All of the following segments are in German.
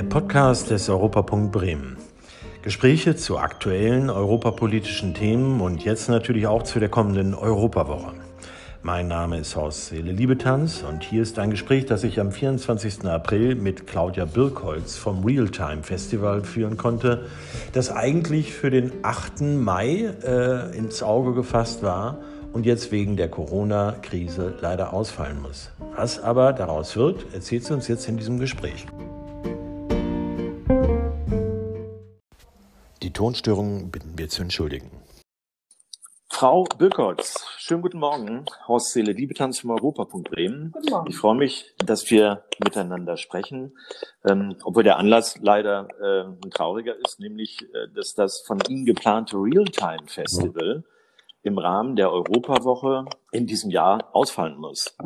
der Podcast des Europapunkt Bremen. Gespräche zu aktuellen europapolitischen Themen und jetzt natürlich auch zu der kommenden Europawoche. Mein Name ist Horst Seele Liebetanz und hier ist ein Gespräch, das ich am 24. April mit Claudia Birkholz vom Realtime Festival führen konnte, das eigentlich für den 8. Mai äh, ins Auge gefasst war und jetzt wegen der Corona-Krise leider ausfallen muss. Was aber daraus wird, erzählt sie uns jetzt in diesem Gespräch. Tonstörungen bitten wir zu entschuldigen. Frau Birkholz, schönen guten Morgen. Horst Seele, Liebetanz vom Europapunkt Bremen. Guten Morgen. Ich freue mich, dass wir miteinander sprechen, ähm, obwohl der Anlass leider äh, ein trauriger ist, nämlich, äh, dass das von Ihnen geplante Realtime Festival ja im Rahmen der Europawoche in diesem Jahr ausfallen muss.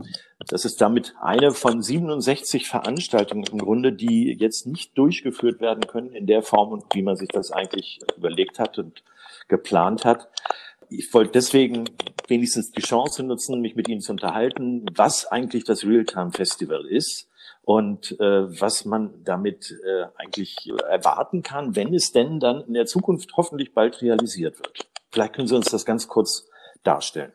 Das ist damit eine von 67 Veranstaltungen im Grunde, die jetzt nicht durchgeführt werden können in der Form und wie man sich das eigentlich überlegt hat und geplant hat. Ich wollte deswegen wenigstens die Chance nutzen, mich mit Ihnen zu unterhalten, was eigentlich das Realtime Festival ist und äh, was man damit äh, eigentlich erwarten kann, wenn es denn dann in der Zukunft hoffentlich bald realisiert wird. Vielleicht können Sie uns das ganz kurz darstellen.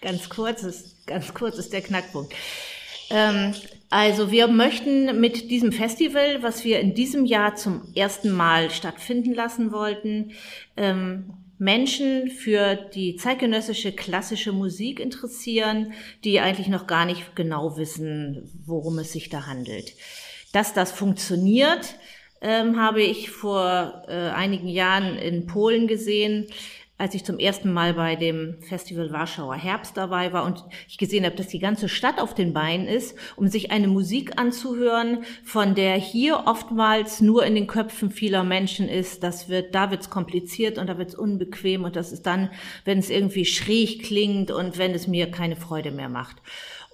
Ganz kurz ist, ganz kurz ist der Knackpunkt. Ähm, also wir möchten mit diesem Festival, was wir in diesem Jahr zum ersten Mal stattfinden lassen wollten, ähm, Menschen für die zeitgenössische klassische Musik interessieren, die eigentlich noch gar nicht genau wissen, worum es sich da handelt. Dass das funktioniert, ähm, habe ich vor äh, einigen Jahren in Polen gesehen, als ich zum ersten Mal bei dem Festival Warschauer Herbst dabei war und ich gesehen habe, dass die ganze Stadt auf den Beinen ist, um sich eine Musik anzuhören, von der hier oftmals nur in den Köpfen vieler Menschen ist. Das wird, da wird's kompliziert und da wird's unbequem und das ist dann, wenn es irgendwie schräg klingt und wenn es mir keine Freude mehr macht.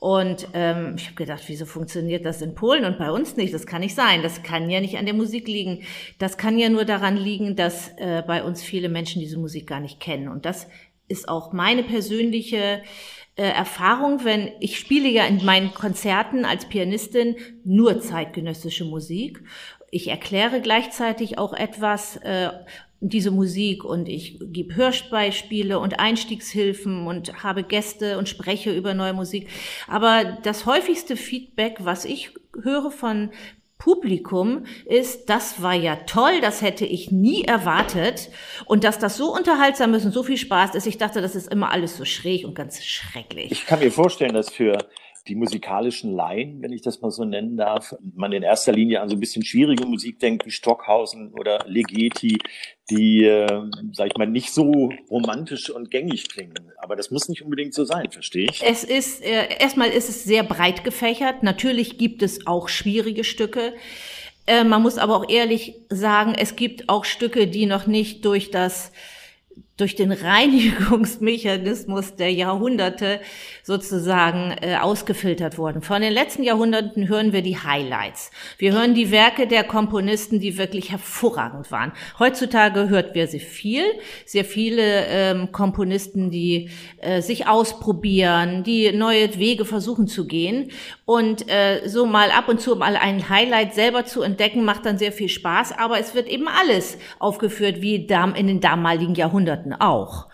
Und ähm, ich habe gedacht, wieso funktioniert das in Polen und bei uns nicht? Das kann nicht sein. Das kann ja nicht an der Musik liegen. Das kann ja nur daran liegen, dass äh, bei uns viele Menschen diese Musik gar nicht kennen. Und das ist auch meine persönliche äh, Erfahrung, wenn ich spiele ja in meinen Konzerten als Pianistin nur zeitgenössische Musik. Ich erkläre gleichzeitig auch etwas äh, diese Musik und ich gebe Hörspiele und Einstiegshilfen und habe Gäste und spreche über neue Musik. Aber das häufigste Feedback, was ich höre von Publikum ist, das war ja toll, das hätte ich nie erwartet. Und dass das so unterhaltsam ist und so viel Spaß ist, ich dachte, das ist immer alles so schräg und ganz schrecklich. Ich kann mir vorstellen, dass für die musikalischen Laien, wenn ich das mal so nennen darf, man in erster Linie an so ein bisschen schwierige Musik denkt, wie Stockhausen oder Legeti, die, äh, sag ich mal, nicht so romantisch und gängig klingen. Aber das muss nicht unbedingt so sein, verstehe ich? Es ist, äh, erstmal ist es sehr breit gefächert. Natürlich gibt es auch schwierige Stücke. Äh, man muss aber auch ehrlich sagen, es gibt auch Stücke, die noch nicht durch das durch den Reinigungsmechanismus der Jahrhunderte sozusagen äh, ausgefiltert wurden. Von den letzten Jahrhunderten hören wir die Highlights. Wir hören die Werke der Komponisten, die wirklich hervorragend waren. Heutzutage hört wir sie viel, sehr viele ähm, Komponisten, die äh, sich ausprobieren, die neue Wege versuchen zu gehen. Und äh, so mal ab und zu mal ein Highlight selber zu entdecken, macht dann sehr viel Spaß. Aber es wird eben alles aufgeführt wie in den damaligen Jahrhunderten. Jahrhunderten auch.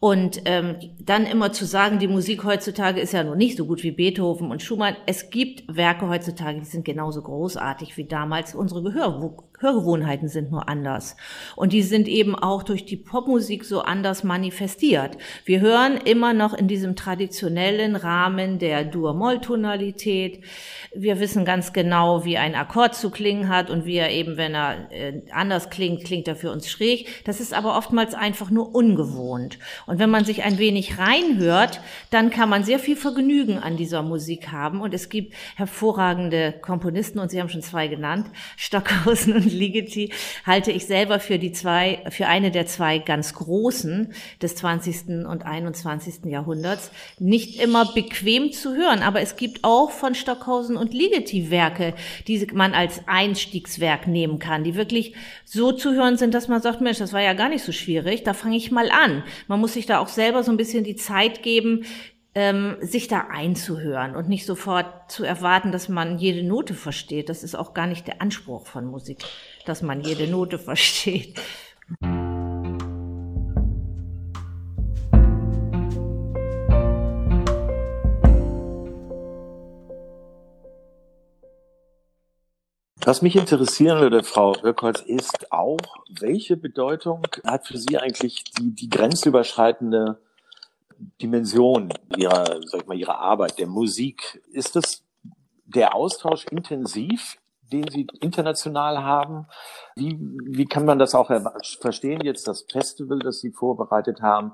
Und ähm, dann immer zu sagen, die Musik heutzutage ist ja nur nicht so gut wie Beethoven und Schumann. Es gibt Werke heutzutage, die sind genauso großartig wie damals. Unsere Gehör Hörgewohnheiten sind nur anders. Und die sind eben auch durch die Popmusik so anders manifestiert. Wir hören immer noch in diesem traditionellen Rahmen der Dur-Moll-Tonalität. Wir wissen ganz genau, wie ein Akkord zu klingen hat und wie er eben, wenn er äh, anders klingt, klingt er für uns schräg. Das ist aber oftmals einfach nur ungewohnt. Und wenn man sich ein wenig reinhört, dann kann man sehr viel Vergnügen an dieser Musik haben. Und es gibt hervorragende Komponisten, und Sie haben schon zwei genannt, Stockhausen und Ligeti, halte ich selber für die zwei, für eine der zwei ganz großen des 20. und 21. Jahrhunderts. Nicht immer bequem zu hören, aber es gibt auch von Stockhausen und Ligeti Werke, die man als Einstiegswerk nehmen kann, die wirklich so zu hören sind, dass man sagt, Mensch, das war ja gar nicht so schwierig, da fange ich mal an. Man muss sich da auch selber so ein bisschen die Zeit geben, ähm, sich da einzuhören und nicht sofort zu erwarten, dass man jede Note versteht. Das ist auch gar nicht der Anspruch von Musik, dass man jede Note versteht. Was mich interessieren würde, Frau Röckholz, ist auch, welche Bedeutung hat für Sie eigentlich die, die grenzüberschreitende Dimension Ihrer, sag ich mal, Ihrer Arbeit, der Musik? Ist das der Austausch intensiv, den Sie international haben? Wie, wie kann man das auch verstehen, jetzt das Festival, das Sie vorbereitet haben?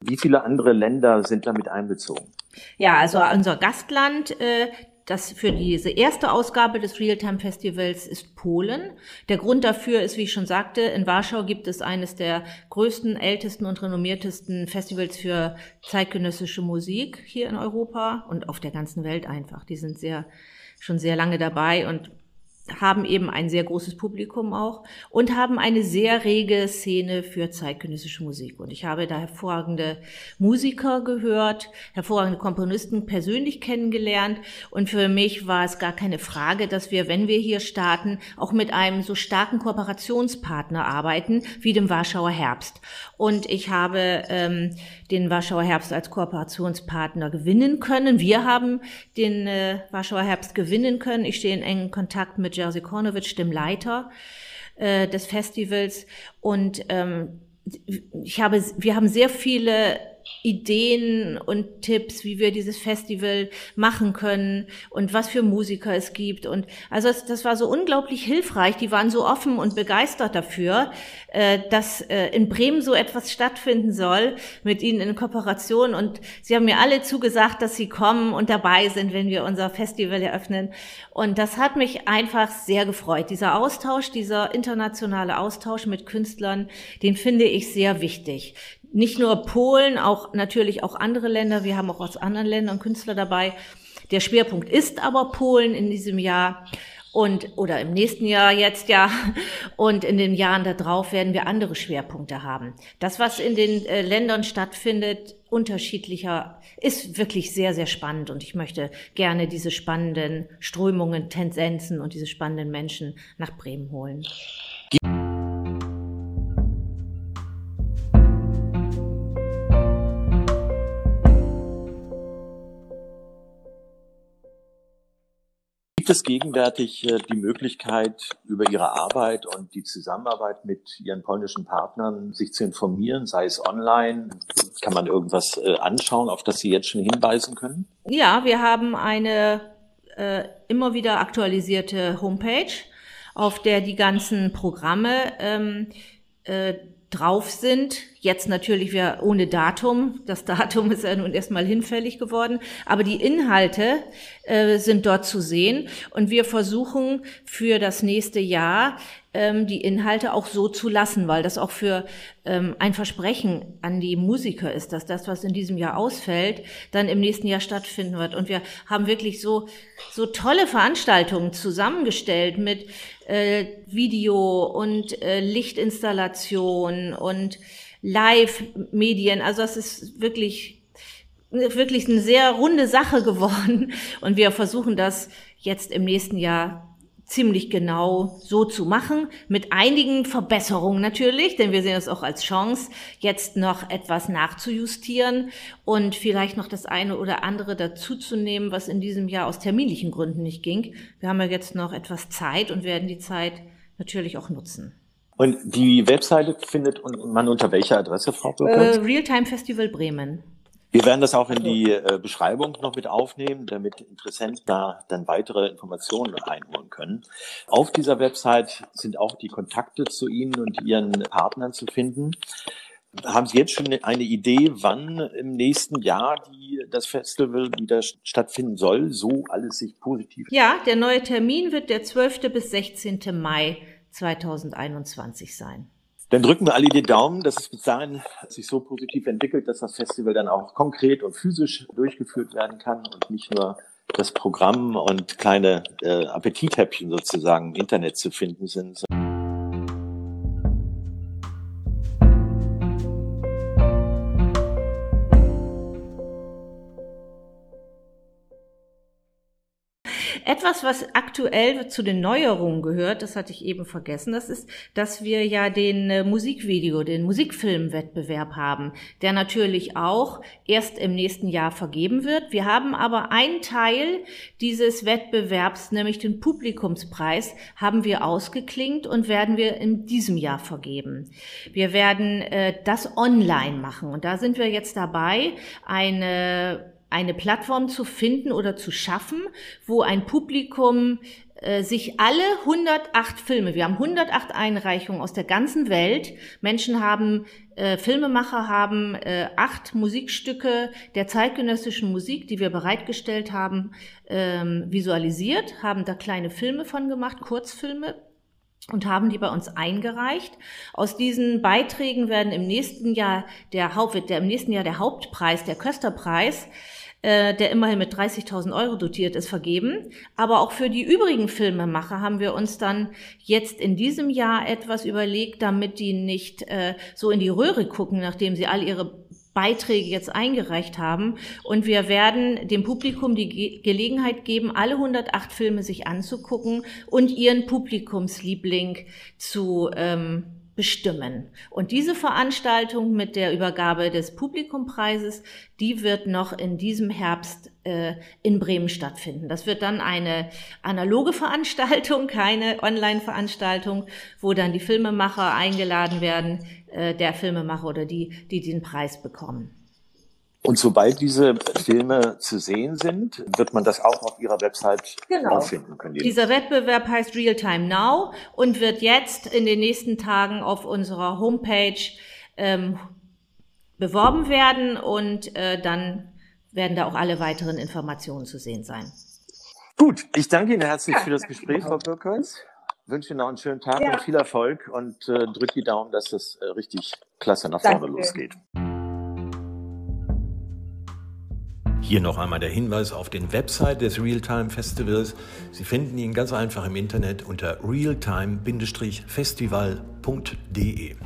Wie viele andere Länder sind damit einbezogen? Ja, also unser Gastland, äh, das für diese erste Ausgabe des Realtime Festivals ist Polen. Der Grund dafür ist, wie ich schon sagte, in Warschau gibt es eines der größten, ältesten und renommiertesten Festivals für zeitgenössische Musik hier in Europa und auf der ganzen Welt einfach. Die sind sehr, schon sehr lange dabei und haben eben ein sehr großes Publikum auch und haben eine sehr rege Szene für zeitgenössische Musik. Und ich habe da hervorragende Musiker gehört, hervorragende Komponisten persönlich kennengelernt. Und für mich war es gar keine Frage, dass wir, wenn wir hier starten, auch mit einem so starken Kooperationspartner arbeiten wie dem Warschauer Herbst. Und ich habe ähm, den Warschauer Herbst als Kooperationspartner gewinnen können. Wir haben den äh, Warschauer Herbst gewinnen können. Ich stehe in engen Kontakt mit Jerzy Kornowitsch, dem Leiter äh, des Festivals. Und ähm, ich habe, wir haben sehr viele Ideen und Tipps, wie wir dieses Festival machen können und was für Musiker es gibt. Und also das, das war so unglaublich hilfreich. Die waren so offen und begeistert dafür, äh, dass äh, in Bremen so etwas stattfinden soll mit ihnen in Kooperation. Und sie haben mir alle zugesagt, dass sie kommen und dabei sind, wenn wir unser Festival eröffnen. Und das hat mich einfach sehr gefreut. Dieser Austausch, dieser internationale Austausch mit Künstlern, den finde ich sehr wichtig nicht nur Polen, auch natürlich auch andere Länder. Wir haben auch aus anderen Ländern Künstler dabei. Der Schwerpunkt ist aber Polen in diesem Jahr und oder im nächsten Jahr jetzt ja und in den Jahren darauf werden wir andere Schwerpunkte haben. Das, was in den äh, Ländern stattfindet, unterschiedlicher, ist wirklich sehr sehr spannend und ich möchte gerne diese spannenden Strömungen, Tendenzen und diese spannenden Menschen nach Bremen holen. Gibt es gegenwärtig äh, die Möglichkeit, über Ihre Arbeit und die Zusammenarbeit mit Ihren polnischen Partnern sich zu informieren, sei es online? Kann man irgendwas äh, anschauen, auf das Sie jetzt schon hinweisen können? Ja, wir haben eine äh, immer wieder aktualisierte Homepage, auf der die ganzen Programme ähm, äh, drauf sind. Jetzt natürlich wir ohne Datum. Das Datum ist ja nun erstmal hinfällig geworden. Aber die Inhalte äh, sind dort zu sehen. Und wir versuchen für das nächste Jahr ähm, die Inhalte auch so zu lassen, weil das auch für ähm, ein Versprechen an die Musiker ist, dass das, was in diesem Jahr ausfällt, dann im nächsten Jahr stattfinden wird. Und wir haben wirklich so, so tolle Veranstaltungen zusammengestellt mit äh, Video und äh, Lichtinstallation und Live-Medien. Also es ist wirklich wirklich eine sehr runde Sache geworden und wir versuchen das jetzt im nächsten Jahr ziemlich genau so zu machen, mit einigen Verbesserungen natürlich, denn wir sehen es auch als Chance, jetzt noch etwas nachzujustieren und vielleicht noch das eine oder andere dazuzunehmen, was in diesem Jahr aus terminlichen Gründen nicht ging. Wir haben ja jetzt noch etwas Zeit und werden die Zeit natürlich auch nutzen. Und die Webseite findet man unter welcher Adresse, Frau Bürger? Äh, Realtime Festival Bremen. Wir werden das auch in die äh, Beschreibung noch mit aufnehmen, damit Interessenten da dann weitere Informationen einholen können. Auf dieser Website sind auch die Kontakte zu Ihnen und Ihren Partnern zu finden. Haben Sie jetzt schon eine Idee, wann im nächsten Jahr die, das Festival wieder stattfinden soll, so alles sich positiv? Ja, der neue Termin wird der 12. bis 16. Mai 2021 sein. Dann drücken wir alle die Daumen, dass es bis dahin sich so positiv entwickelt, dass das Festival dann auch konkret und physisch durchgeführt werden kann und nicht nur das Programm und kleine äh, Appetithäppchen sozusagen im Internet zu finden sind. Etwas, was aktuell zu den Neuerungen gehört, das hatte ich eben vergessen, das ist, dass wir ja den äh, Musikvideo, den Musikfilmwettbewerb haben, der natürlich auch erst im nächsten Jahr vergeben wird. Wir haben aber einen Teil dieses Wettbewerbs, nämlich den Publikumspreis, haben wir ausgeklingt und werden wir in diesem Jahr vergeben. Wir werden äh, das online machen und da sind wir jetzt dabei, eine eine Plattform zu finden oder zu schaffen, wo ein Publikum äh, sich alle 108 Filme, wir haben 108 Einreichungen aus der ganzen Welt, Menschen haben, äh, Filmemacher haben äh, acht Musikstücke der zeitgenössischen Musik, die wir bereitgestellt haben, ähm, visualisiert, haben da kleine Filme von gemacht, Kurzfilme, und haben die bei uns eingereicht. Aus diesen Beiträgen werden im nächsten Jahr der Haupt, der im nächsten Jahr der Hauptpreis, der Kösterpreis, äh, der immerhin mit 30.000 Euro dotiert ist, vergeben. Aber auch für die übrigen Filmemacher haben wir uns dann jetzt in diesem Jahr etwas überlegt, damit die nicht äh, so in die Röhre gucken, nachdem sie all ihre Beiträge jetzt eingereicht haben. Und wir werden dem Publikum die Ge Gelegenheit geben, alle 108 Filme sich anzugucken und ihren Publikumsliebling zu ähm, bestimmen. Und diese Veranstaltung mit der Übergabe des Publikumpreises, die wird noch in diesem Herbst äh, in Bremen stattfinden. Das wird dann eine analoge Veranstaltung, keine Online-Veranstaltung, wo dann die Filmemacher eingeladen werden, äh, der Filmemacher oder die, die den Preis bekommen. Und sobald diese Filme zu sehen sind, wird man das auch auf Ihrer Website genau. auffinden können. Dieser Wettbewerb heißt Realtime Now und wird jetzt in den nächsten Tagen auf unserer Homepage ähm, beworben werden und äh, dann werden da auch alle weiteren Informationen zu sehen sein. Gut, ich danke Ihnen herzlich ja, für das Gespräch, Frau Birkholz. Wünsche Ihnen noch einen schönen Tag ja. und viel Erfolg und äh, drücke die Daumen, dass das äh, richtig klasse nach vorne danke. losgeht. Hier noch einmal der Hinweis auf den Website des Realtime Festivals. Sie finden ihn ganz einfach im Internet unter realtime-festival.de.